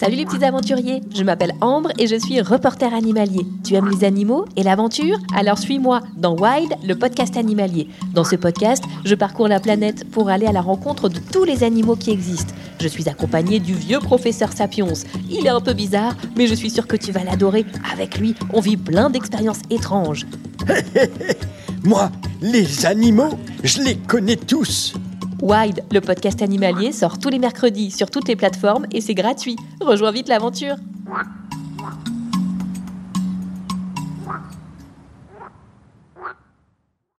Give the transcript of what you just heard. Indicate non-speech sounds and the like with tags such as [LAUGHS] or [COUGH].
Salut les petits aventuriers, je m'appelle Ambre et je suis reporter animalier. Tu aimes les animaux et l'aventure? Alors suis-moi dans Wild, le podcast animalier. Dans ce podcast, je parcours la planète pour aller à la rencontre de tous les animaux qui existent. Je suis accompagné du vieux professeur Sapiens. Il est un peu bizarre, mais je suis sûre que tu vas l'adorer. Avec lui, on vit plein d'expériences étranges. [LAUGHS] Moi, les animaux, je les connais tous. Wild, le podcast animalier, sort tous les mercredis sur toutes les plateformes et c'est gratuit. Rejoins vite l'aventure.